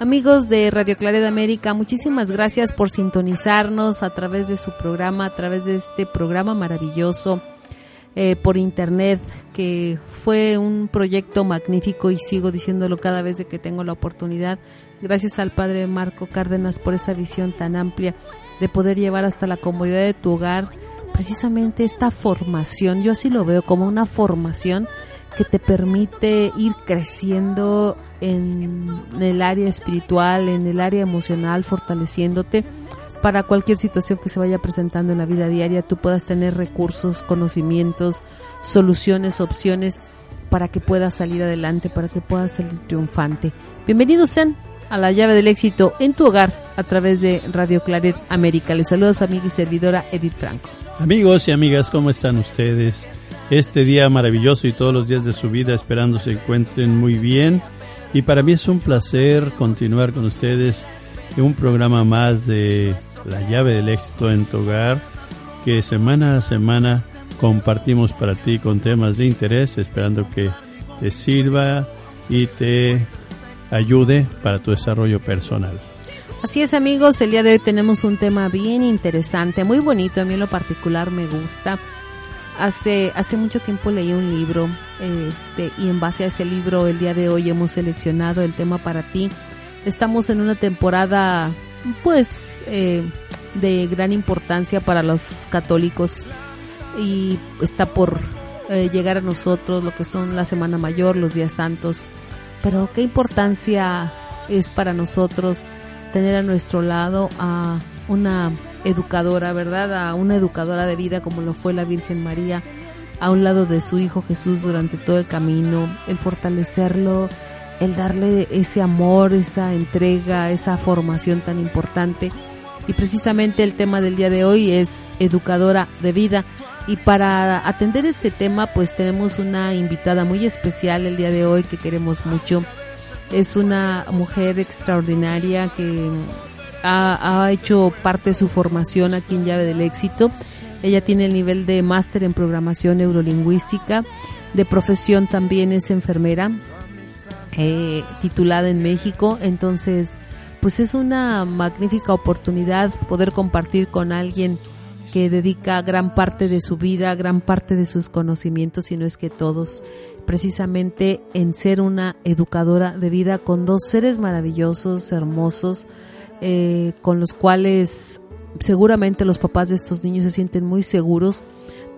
Amigos de Radio Claridad América, muchísimas gracias por sintonizarnos a través de su programa, a través de este programa maravilloso eh, por internet, que fue un proyecto magnífico y sigo diciéndolo cada vez de que tengo la oportunidad. Gracias al Padre Marco Cárdenas por esa visión tan amplia de poder llevar hasta la comodidad de tu hogar precisamente esta formación. Yo así lo veo como una formación que te permite ir creciendo en el área espiritual, en el área emocional, fortaleciéndote para cualquier situación que se vaya presentando en la vida diaria, tú puedas tener recursos, conocimientos, soluciones, opciones para que puedas salir adelante, para que puedas salir triunfante. Bienvenidos sean a la llave del éxito en tu hogar a través de Radio Claret América. Les saludos amiga y servidora Edith Franco. Amigos y amigas, ¿cómo están ustedes? este día maravilloso y todos los días de su vida esperando se encuentren muy bien. Y para mí es un placer continuar con ustedes en un programa más de La llave del éxito en tu hogar, que semana a semana compartimos para ti con temas de interés, esperando que te sirva y te ayude para tu desarrollo personal. Así es amigos, el día de hoy tenemos un tema bien interesante, muy bonito, a mí en lo particular me gusta Hace, hace mucho tiempo leí un libro este, y en base a ese libro el día de hoy hemos seleccionado el tema para ti. Estamos en una temporada pues eh, de gran importancia para los católicos y está por eh, llegar a nosotros lo que son la Semana Mayor, los días santos. Pero qué importancia es para nosotros tener a nuestro lado a una educadora, ¿verdad? A una educadora de vida como lo fue la Virgen María, a un lado de su Hijo Jesús durante todo el camino, el fortalecerlo, el darle ese amor, esa entrega, esa formación tan importante. Y precisamente el tema del día de hoy es educadora de vida. Y para atender este tema, pues tenemos una invitada muy especial el día de hoy que queremos mucho. Es una mujer extraordinaria que ha, hecho parte de su formación aquí en Llave del Éxito. Ella tiene el nivel de máster en programación neurolingüística, de profesión también es enfermera, eh, titulada en México. Entonces, pues es una magnífica oportunidad poder compartir con alguien que dedica gran parte de su vida, gran parte de sus conocimientos, si no es que todos, precisamente en ser una educadora de vida con dos seres maravillosos, hermosos, eh, con los cuales seguramente los papás de estos niños se sienten muy seguros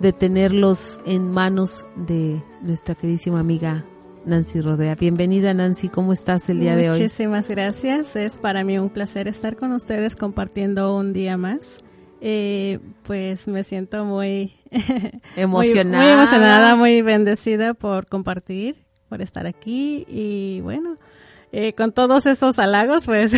de tenerlos en manos de nuestra queridísima amiga Nancy Rodea. Bienvenida Nancy, ¿cómo estás el día de hoy? Muchísimas gracias, es para mí un placer estar con ustedes compartiendo un día más. Eh, pues me siento muy emocionada. muy emocionada, muy bendecida por compartir, por estar aquí y bueno, eh, con todos esos halagos, pues.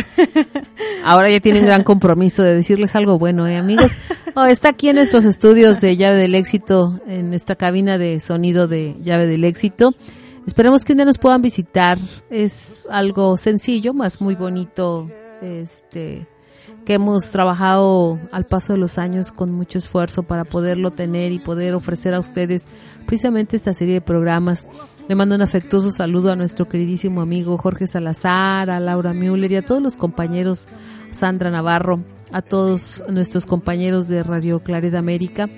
Ahora ya tienen gran compromiso de decirles algo bueno, ¿eh, amigos? Oh, está aquí en nuestros estudios de Llave del Éxito, en esta cabina de sonido de Llave del Éxito. Esperemos que un día nos puedan visitar. Es algo sencillo, más muy bonito, este, que hemos trabajado al paso de los años con mucho esfuerzo para poderlo tener y poder ofrecer a ustedes precisamente esta serie de programas le mando un afectuoso saludo a nuestro queridísimo amigo Jorge Salazar, a Laura Müller y a todos los compañeros, Sandra Navarro, a todos nuestros compañeros de Radio Claridad América.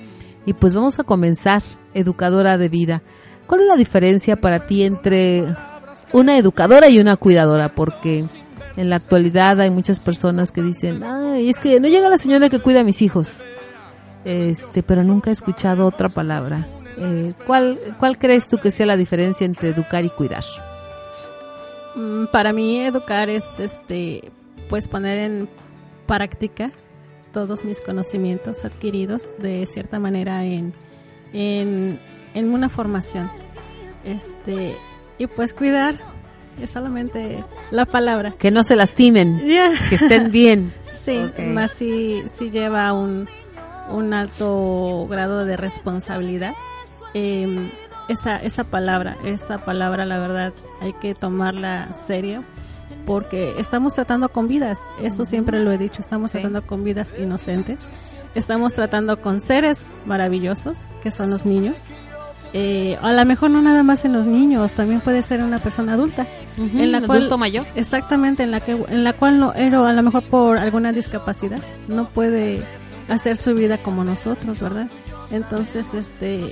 Y pues vamos a comenzar, educadora de vida. ¿Cuál es la diferencia para ti entre una educadora y una cuidadora? Porque en la actualidad hay muchas personas que dicen, ay, es que no llega la señora que cuida a mis hijos. este, pero nunca he escuchado otra palabra. Eh, ¿cuál, ¿Cuál crees tú que sea la diferencia entre educar y cuidar? Mm, Para mí educar es este pues poner en práctica todos mis conocimientos adquiridos de cierta manera en, en, en una formación. Este y pues cuidar es solamente la palabra. Que no se lastimen, que estén bien. Sí, más si, si lleva un, un alto grado de responsabilidad. Eh, esa, esa palabra, esa palabra, la verdad, hay que tomarla serio porque estamos tratando con vidas, eso siempre lo he dicho, estamos Sí. tratando con vidas inocentes, estamos tratando con seres maravillosos, que son los niños. Eh, a lo mejor no nada más en los niños, también puede ser una persona adulta. en la cual adulto mayor. Exactamente, en la que en la cual no pero a lo mejor por alguna discapacidad no puede hacer su vida como nosotros, ¿verdad? Entonces, este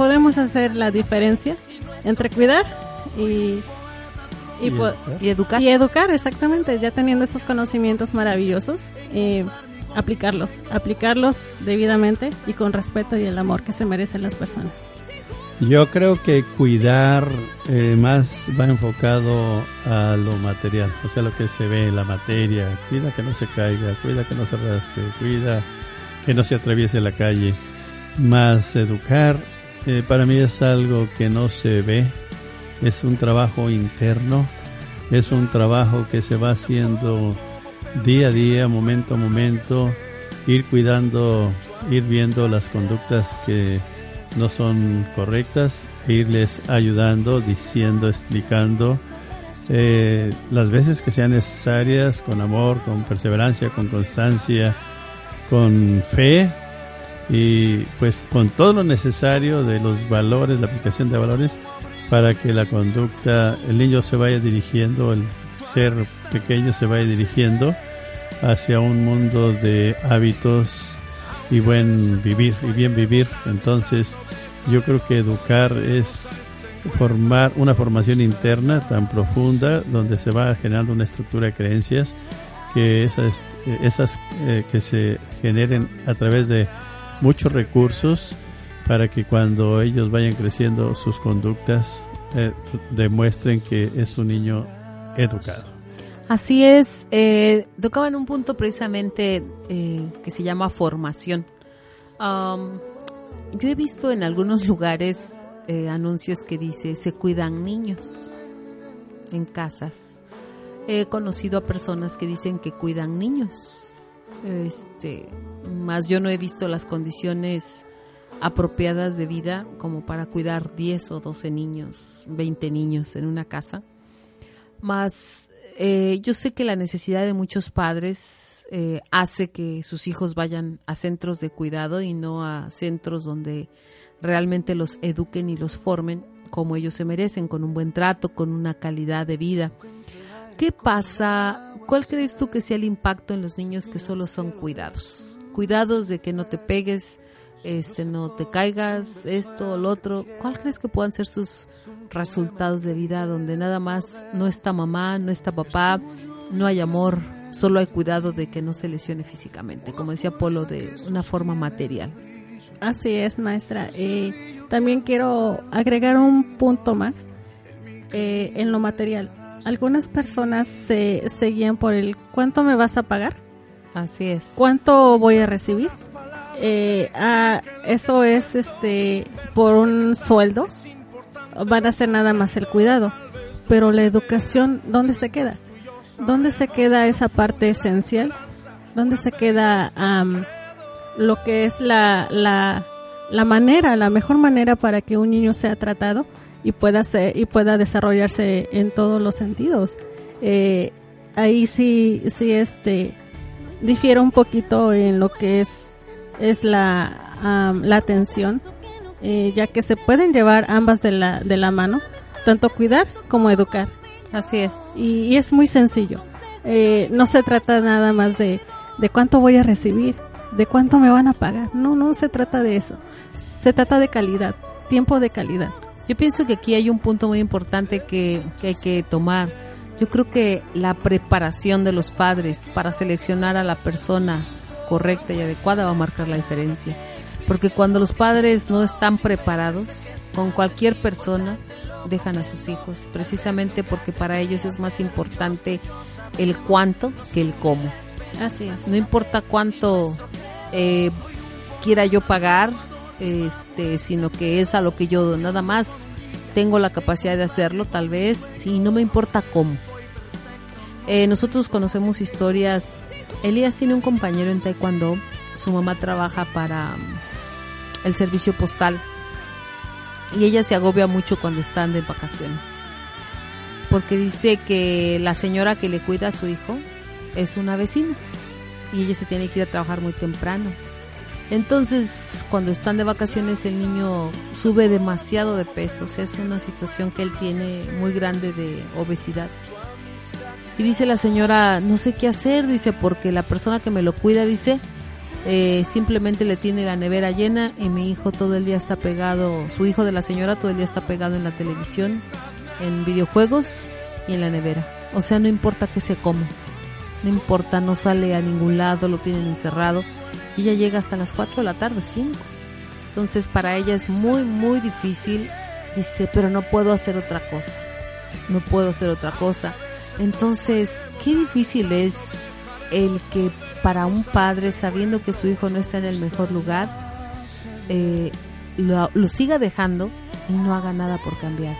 podemos hacer la diferencia entre cuidar y y, Y po- educar. Y educar. y educar, exactamente, ya teniendo esos conocimientos maravillosos, eh, aplicarlos, aplicarlos debidamente y con respeto y el amor que se merecen las personas. Yo creo que cuidar eh, más va enfocado a lo material, o sea, lo que se ve, la materia. Cuida que no se caiga, cuida que no se raspe, cuida que no se atraviese la calle. Más educar, eh, para mí es algo que no se ve, es un trabajo interno, es un trabajo que se va haciendo día a día, momento a momento, ir cuidando, ir viendo las conductas que no son correctas, e irles ayudando, diciendo, explicando, eh, las veces que sean necesarias, con amor, con perseverancia, con constancia, con fe y pues con todo lo necesario de los valores, la aplicación de valores para que la conducta, el niño se vaya dirigiendo, el ser pequeño se vaya dirigiendo hacia un mundo de hábitos y buen vivir y bien vivir. Entonces, yo creo que educar es formar una formación interna tan profunda donde se va generando una estructura de creencias que esas, eh, que se generen a través de muchos recursos para que cuando ellos vayan creciendo sus conductas eh, demuestren que es un niño educado. Así es, eh, tocaban un punto precisamente eh, que se llama formación. Yo he visto en algunos lugares eh, anuncios que dice se cuidan niños en casas. He conocido a personas que dicen que cuidan niños. Este, más yo no he visto las condiciones apropiadas de vida como para cuidar 10 o 12 niños, 20 niños en una casa. Más eh, yo sé que la necesidad de muchos padres eh, hace que sus hijos vayan a centros de cuidado y no a centros donde realmente los eduquen y los formen como ellos se merecen, con un buen trato, con una calidad de vida. ¿Qué pasa? ¿Cuál crees tú que sea el impacto en los niños que solo son cuidados? Cuidados de que no te pegues, este, no te caigas, esto o lo otro. ¿Cuál crees que puedan ser sus resultados de vida donde nada más no está mamá, no está papá, no hay amor, solo hay cuidado de que no se lesione físicamente, como decía Polo, de una forma material? Así es, maestra. Eh, también quiero agregar un punto más eh, en lo material. Algunas personas se, se guían por el cuánto me vas a pagar, Así es. cuánto voy a recibir. Eh, ah, eso es este por un sueldo. Van a hacer nada más el cuidado. Pero la educación, ¿dónde se queda? ¿Dónde se queda esa parte esencial? ¿Dónde se queda am, lo que es la, la, la manera, la mejor manera para que un niño sea tratado y pueda ser, y pueda desarrollarse en todos los sentidos? Eh, ahí sí, sí este difiere un poquito en lo que es es la, la atención, eh, ya que se pueden llevar ambas de la, de la mano, tanto cuidar como educar. Así es. Y, y es muy sencillo. Eh, no se trata nada más de, de cuánto voy a recibir, de cuánto me van a pagar. No, no se trata de eso. Se trata de calidad, tiempo de calidad. Yo pienso que aquí hay un punto muy importante que, que hay que tomar. Yo creo que la preparación de los padres para seleccionar a la persona correcta y adecuada va a marcar la diferencia. Porque cuando los padres no están preparados, con cualquier persona dejan a sus hijos, precisamente porque para ellos es más importante el cuánto que el cómo. Así es. No importa cuánto eh, quiera yo pagar, este, sino que es a lo que yo nada más tengo la capacidad de hacerlo, tal vez, sí, no me importa cómo. Eh, nosotros conocemos historias. Elías tiene un compañero en Taekwondo. Su mamá trabaja para um, el servicio postal. Y ella se agobia mucho cuando están de vacaciones. Porque dice que la señora que le cuida a su hijo es una vecina. Y ella se tiene que ir a trabajar muy temprano. Entonces, cuando están de vacaciones, el niño sube demasiado de peso. O sea, es una situación que él tiene muy grande de obesidad. Y dice la señora, no sé qué hacer, dice, porque la persona que me lo cuida, dice, eh, simplemente le tiene la nevera llena y mi hijo todo el día está pegado, su hijo de la señora todo el día está pegado en la televisión, en videojuegos y en la nevera. O sea, no importa qué se come, no importa, no sale a ningún lado, lo tienen encerrado y ella llega hasta las 4 de la tarde, 5. Entonces para ella es muy, muy difícil, dice, pero no puedo hacer otra cosa, no puedo hacer otra cosa entonces, qué difícil es el que para un padre, sabiendo que su hijo no está en el mejor lugar, eh, lo, siga dejando y no haga nada por cambiar.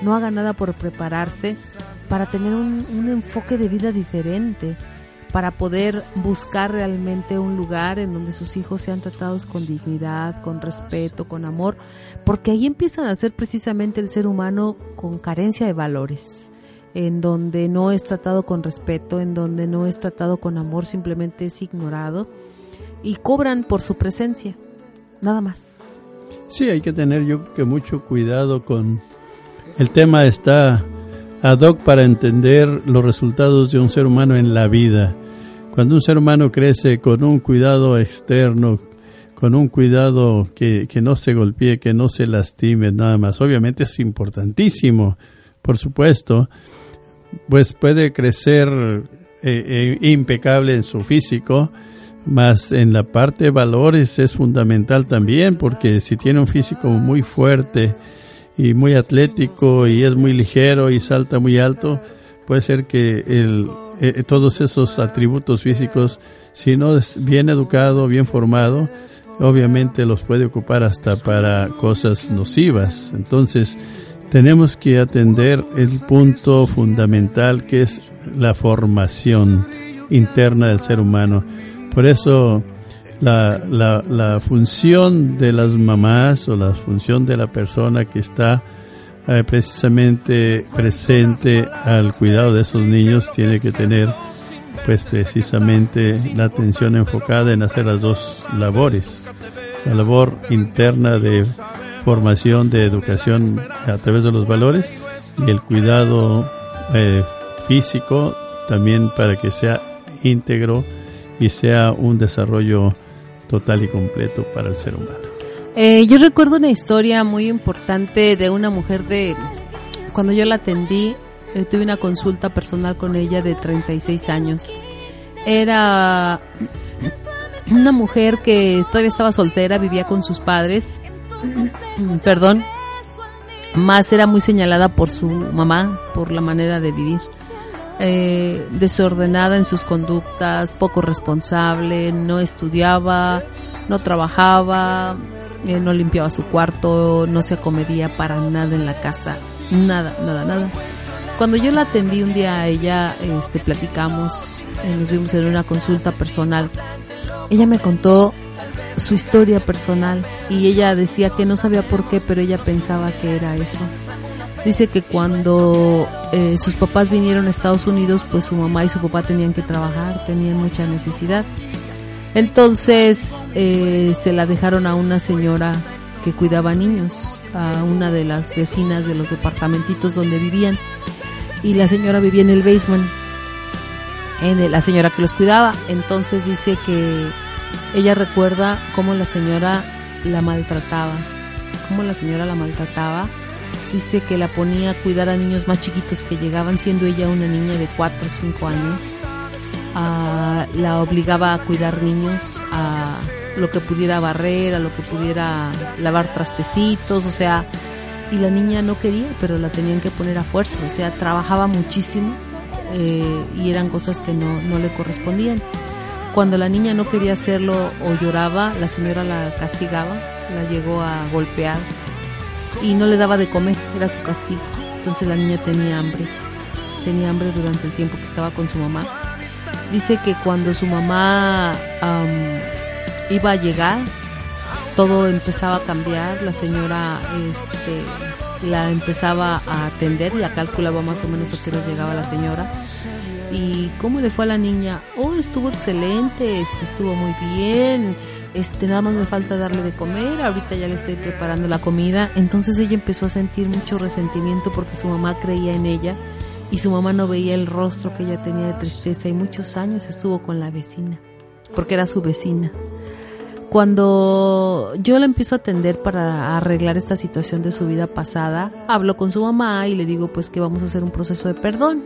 No haga nada por prepararse para tener un, un enfoque de vida diferente, para poder buscar realmente un lugar en donde sus hijos sean tratados con dignidad, con respeto, con amor, porque ahí empiezan a ser precisamente el ser humano con carencia de valores en donde no es tratado con respeto, en donde no es tratado con amor, simplemente es ignorado y cobran por su presencia, nada más. Sí, hay que tener yo que mucho cuidado con el tema está ad hoc para entender los resultados de un ser humano en la vida. Cuando un ser humano crece con un cuidado externo, con un cuidado que, que no se golpee, que no se lastime, nada más. Obviamente es importantísimo, por supuesto, pues puede crecer eh, eh, impecable en su físico, más en la parte de valores es fundamental también, porque si tiene un físico muy fuerte y muy atlético y es muy ligero y salta muy alto, puede ser que el, eh, todos esos atributos físicos, si no es bien educado, bien formado, obviamente los puede ocupar hasta para cosas nocivas. Entonces, tenemos que atender el punto fundamental que es la formación interna del ser humano. Por eso la, la, función de las mamás o la función de la persona que está eh, precisamente presente al cuidado de esos niños tiene que tener pues precisamente la atención enfocada en hacer las dos labores. La labor interna de formación de educación a través de los valores y el cuidado eh, físico también para que sea íntegro y sea un desarrollo total y completo para el ser humano. Eh, yo recuerdo una historia muy importante de una mujer de cuando yo la atendí, eh, tuve una consulta personal con ella de 36 años. Era una mujer que todavía estaba soltera, vivía con sus padres perdón, más era muy señalada por su mamá, por la manera de vivir. Eh, desordenada en sus conductas, poco responsable, no estudiaba, no trabajaba, eh, no limpiaba su cuarto, no se acomedía para nada en la casa, nada, nada, nada. Cuando yo la atendí un día a ella, este, platicamos, eh, nos vimos en una consulta personal. Ella me contó su historia personal y ella decía que no sabía por qué, pero ella pensaba que era eso. Dice que cuando eh, sus papás vinieron a Estados Unidos, pues su mamá y su papá tenían que trabajar, tenían mucha necesidad. Entonces eh, se la dejaron a una señora que cuidaba niños, a una de las vecinas de los departamentitos donde vivían. Y la señora vivía en el basement, en la señora que los cuidaba. Entonces dice que ella recuerda cómo la señora la maltrataba, cómo la señora la maltrataba. Dice que la ponía a cuidar a niños más chiquitos que llegaban, siendo ella una niña de 4 o 5 años. ah, la obligaba a cuidar niños, a lo que pudiera barrer, a lo que pudiera lavar trastecitos, o sea, y la niña no quería, pero la tenían que poner a fuerzas, o sea, trabajaba muchísimo eh, y eran cosas que no, no le correspondían. Cuando la niña no quería hacerlo o lloraba, la señora la castigaba, la llegó a golpear y no le daba de comer, era su castigo. Entonces la niña tenía hambre, tenía hambre durante el tiempo que estaba con su mamá. Dice que cuando su mamá iba a llegar, todo empezaba a cambiar, la señora este, la empezaba a atender, ya calculaba más o menos a qué hora llegaba la señora. ¿Y cómo le fue a la niña? Oh, estuvo excelente, este, estuvo muy bien, este, nada más me falta darle de comer, ahorita ya le estoy preparando la comida. Entonces ella empezó a sentir mucho resentimiento porque su mamá creía en ella y su mamá no veía el rostro que ella tenía de tristeza y muchos años estuvo con la vecina, porque era su vecina. Cuando yo la empiezo a atender para arreglar esta situación de su vida pasada, hablo con su mamá y le digo pues que vamos a hacer un proceso de perdón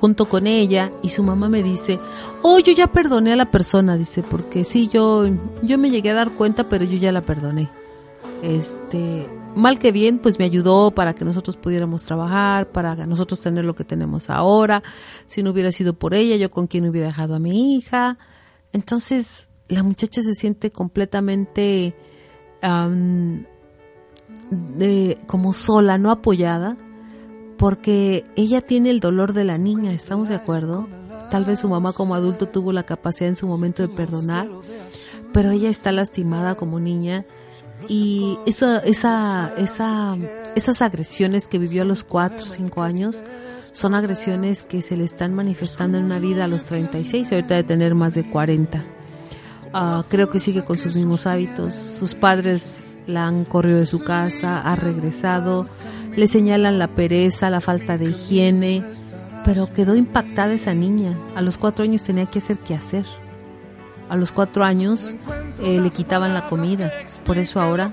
junto con ella y su mamá me dice, oh, yo ya perdoné a la persona, dice, porque sí, yo, yo me llegué a dar cuenta, pero yo ya la perdoné. Este, mal que bien, pues me ayudó para que nosotros pudiéramos trabajar, para nosotros tener lo que tenemos ahora. Si no hubiera sido por ella, yo con quién hubiera dejado a mi hija. Entonces, la muchacha se siente completamente de, como sola, no apoyada, porque ella tiene el dolor de la niña, ¿estamos de acuerdo? Tal vez su mamá como adulto tuvo la capacidad en su momento de perdonar, pero ella está lastimada como niña y esa, esa, esa, esas agresiones que vivió a los 4 o 5 años son agresiones que se le están manifestando en una vida a los 36 y ahorita de tener más de 40. Ah, creo que sigue con sus mismos hábitos. Sus padres la han corrido de su casa, ha regresado, le señalan la pereza, la falta de higiene, pero quedó impactada esa niña. A los cuatro años tenía que hacer qué hacer. A los cuatro años eh, le quitaban la comida, por eso ahora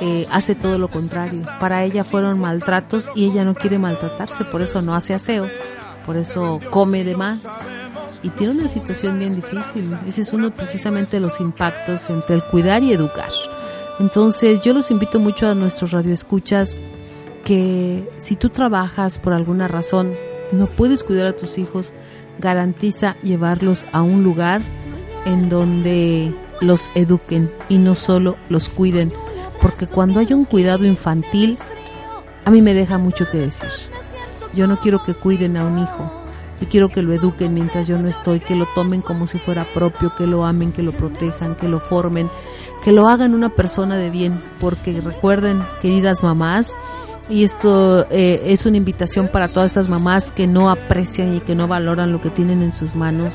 eh, hace todo lo contrario. Para ella fueron maltratos y ella no quiere maltratarse, por eso no hace aseo, por eso come de más, y tiene una situación bien difícil. Ese es uno precisamente de los impactos entre el cuidar y educar. Entonces yo los invito mucho a nuestros radioescuchas que si tú trabajas por alguna razón, no puedes cuidar a tus hijos, garantiza llevarlos a un lugar en donde los eduquen y no solo los cuiden, porque cuando hay un cuidado infantil, a mí me deja mucho que decir. Yo no quiero que cuiden a un hijo, y quiero que lo eduquen mientras yo no estoy, que lo tomen como si fuera propio, que lo amen, que lo protejan, que lo formen, que lo hagan una persona de bien, porque recuerden, queridas mamás, y esto eh, es una invitación para todas esas mamás que no aprecian y que no valoran lo que tienen en sus manos,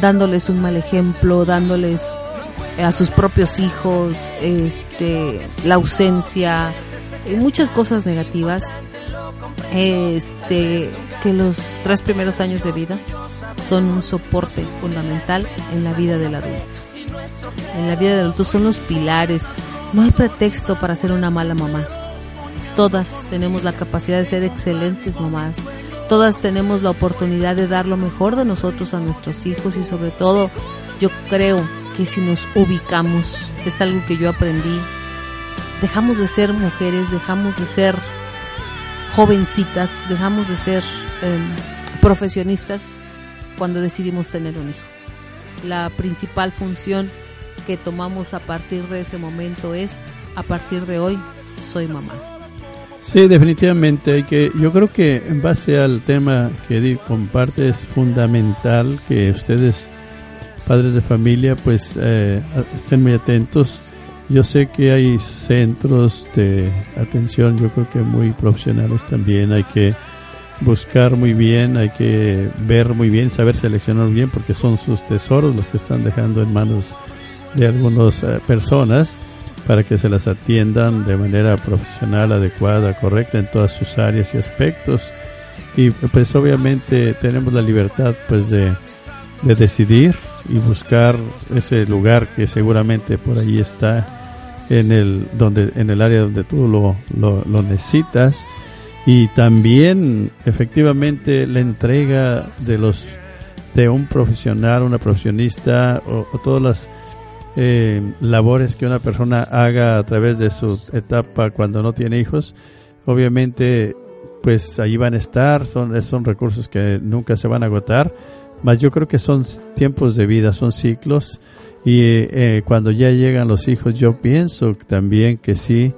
dándoles un mal ejemplo, dándoles a sus propios hijos este la ausencia, y muchas cosas negativas. Este que los tres primeros años de vida son un soporte fundamental en la vida del adulto. En la vida del adulto son los pilares. No hay pretexto para ser una mala mamá. Todas tenemos la capacidad de ser excelentes mamás. Todas tenemos la oportunidad de dar lo mejor de nosotros a nuestros hijos y sobre todo yo creo que si nos ubicamos, es algo que yo aprendí, dejamos de ser mujeres, dejamos de ser jovencitas, dejamos de ser Em, profesionistas cuando decidimos tener un hijo. La principal función que tomamos a partir de ese momento es, a partir de hoy, soy mamá. Sí, definitivamente. Hay que, yo creo que en base al tema que Edith comparte es fundamental que ustedes, padres de familia, pues eh, estén muy atentos. Yo sé que hay centros de atención, yo creo que muy profesionales también. Hay que buscar muy bien, hay que ver muy bien, saber seleccionar bien, porque son sus tesoros los que están dejando en manos de algunas eh, personas para que se las atiendan de manera profesional, adecuada, correcta en todas sus áreas y aspectos. Y pues obviamente tenemos la libertad pues de, de decidir y buscar ese lugar que seguramente por ahí está en el donde en el área donde tú lo, lo, lo necesitas y también efectivamente la entrega de los de un profesional, una profesionista o, todas las eh, labores que una persona haga a través de su etapa cuando no tiene hijos, obviamente pues ahí van a estar, son, son recursos que nunca se van a agotar, más yo creo que son tiempos de vida, son ciclos y eh, cuando ya llegan los hijos yo pienso también que sí,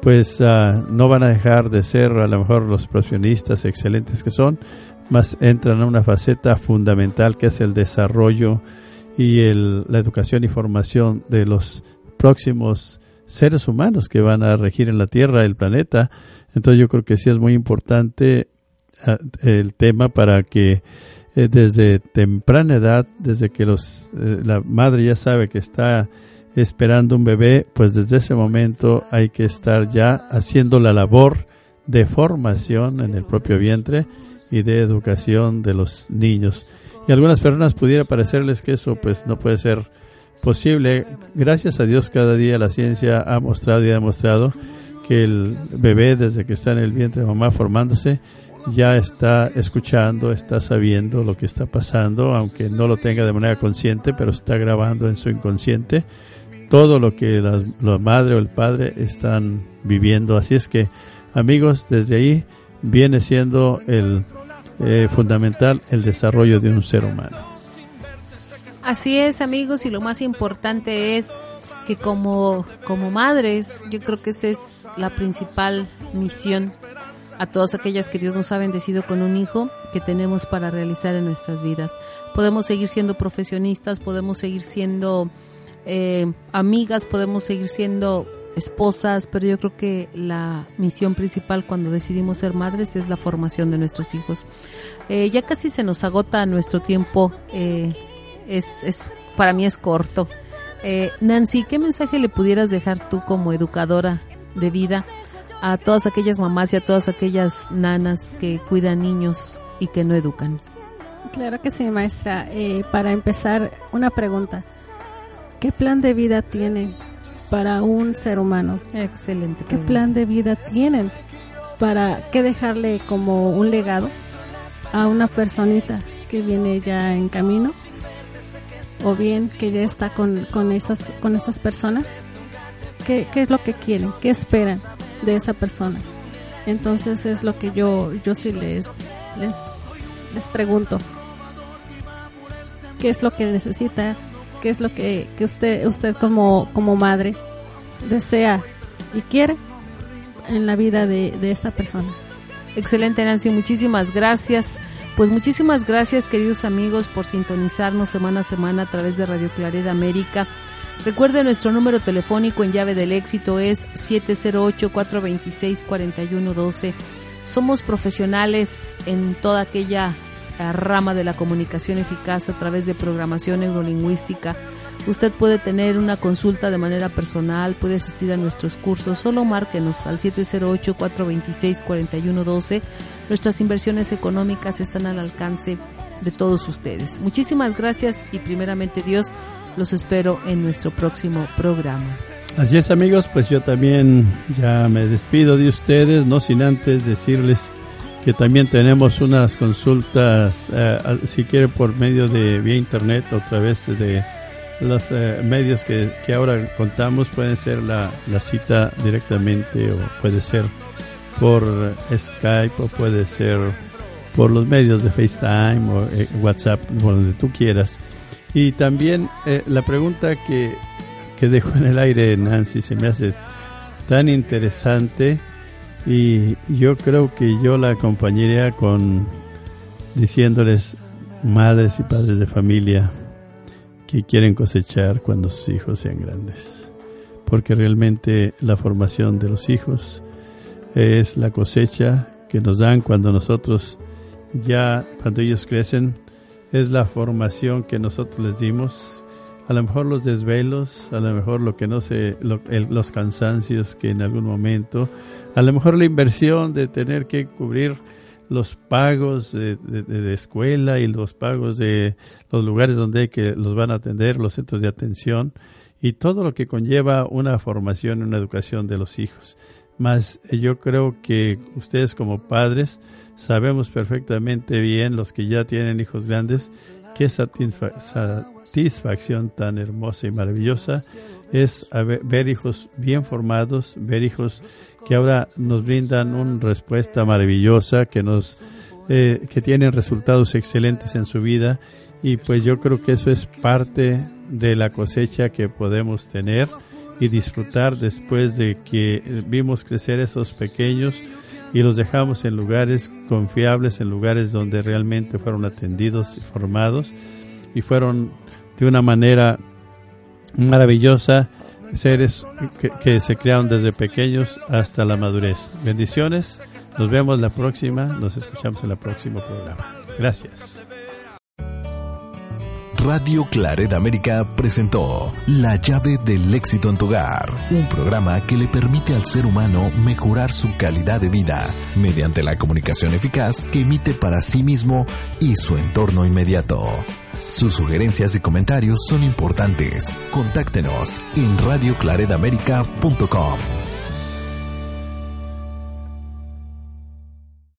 pues ah, no van a dejar de ser a lo mejor los profesionistas excelentes que son, más entran a una faceta fundamental que es el desarrollo y el, la educación y formación de los próximos seres humanos que van a regir en la Tierra, el planeta. Entonces yo creo que sí es muy importante ah, el tema para que eh, desde temprana edad, desde que los, eh, la madre ya sabe que está esperando un bebé, pues desde ese momento hay que estar ya haciendo la labor de formación en el propio vientre y de educación de los niños. Y algunas personas pudiera parecerles que eso pues no puede ser posible. Gracias a Dios cada día la ciencia ha mostrado y ha demostrado que el bebé desde que está en el vientre de mamá formándose ya está escuchando, está sabiendo lo que está pasando, aunque no lo tenga de manera consciente, pero está grabando en su inconsciente todo lo que la, la madre o el padre están viviendo. Así es que, amigos, desde ahí viene siendo el eh, fundamental el desarrollo de un ser humano. Así es, amigos, y lo más importante es que como, como madres, yo creo que esa es la principal misión a todas aquellas que Dios nos ha bendecido con un hijo que tenemos para realizar en nuestras vidas. Podemos seguir siendo profesionistas, podemos seguir siendo eh, amigas, podemos seguir siendo esposas, pero yo creo que la misión principal cuando decidimos ser madres es la formación de nuestros hijos. Eh, ya casi se nos agota nuestro tiempo, eh, es, es, para mí es corto. Nancy, ¿qué mensaje le pudieras dejar tú como educadora de vida a todas aquellas mamás y a todas aquellas nanas que cuidan niños y que no educan? Claro que sí, maestra. para empezar, una pregunta. ¿Qué plan de vida tienen para un ser humano? Excelente. ¿Qué plan de vida tienen para qué dejarle como un legado a una personita que viene ya en camino? o bien que ya está con, con, esas, con esas personas. ¿Qué, ¿Qué, es lo que quieren? ¿Qué esperan de esa persona? Entonces es lo que yo, yo sí les, les, les pregunto. ¿Qué es lo que necesita qué es lo que, usted, usted como, como madre desea y quiere en la vida de, de esta persona. Excelente Nancy, muchísimas gracias. Pues muchísimas gracias queridos amigos por sintonizarnos semana a semana a través de Radio Claridad América. Recuerde nuestro número telefónico en llave del éxito es 708-426-4112. Somos profesionales en toda aquella rama de la comunicación eficaz a través de programación neurolingüística. Usted puede tener una consulta de manera personal, puede asistir a nuestros cursos, solo márquenos al 708-426-4112. Nuestras inversiones económicas están al alcance de todos ustedes. Muchísimas gracias y primeramente Dios, los espero en nuestro próximo programa. Así es amigos, pues yo también ya me despido de ustedes, no sin antes decirles que también tenemos unas consultas, eh, si quiere, por medio de vía internet o a través de los eh, medios que, que, ahora contamos. Pueden ser la, la, cita directamente o puede ser por Skype o puede ser por los medios de FaceTime o eh, WhatsApp, donde tú quieras. Y también la pregunta que, que dejó en el aire Nancy se me hace tan interesante y yo creo que yo la acompañaría con diciéndoles madres y padres de familia que quieren cosechar cuando sus hijos sean grandes. Porque realmente la formación de los hijos es la cosecha que nos dan cuando nosotros ya, cuando ellos crecen, es la formación que nosotros les dimos a lo mejor los desvelos, a lo mejor lo que no sé, los cansancios que en algún momento, a lo mejor la inversión de tener que cubrir los pagos de, de, escuela y los pagos de los lugares donde que los van a atender, los centros de atención y todo lo que conlleva una formación, una educación de los hijos. Más eh, yo creo que ustedes como padres sabemos perfectamente bien, los que ya tienen hijos grandes, qué satisfacción tan hermosa y maravillosa es ver hijos bien formados, ver hijos que ahora nos brindan una respuesta maravillosa, que nos eh, que tienen resultados excelentes en su vida. Y pues yo creo que eso es parte de la cosecha que podemos tener y disfrutar después de que vimos crecer esos pequeños y los dejamos en lugares confiables, en lugares donde realmente fueron atendidos y formados y fueron de una manera maravillosa seres que, se crearon desde pequeños hasta la madurez. Bendiciones, nos vemos la próxima, nos escuchamos en el próximo programa. Gracias. Radio Claret América presentó La llave del éxito en tu hogar, un programa que le permite al ser humano mejorar su calidad de vida mediante la comunicación eficaz que emite para sí mismo y su entorno inmediato. Sus sugerencias y comentarios son importantes. Contáctenos en radioclaredamerica.com.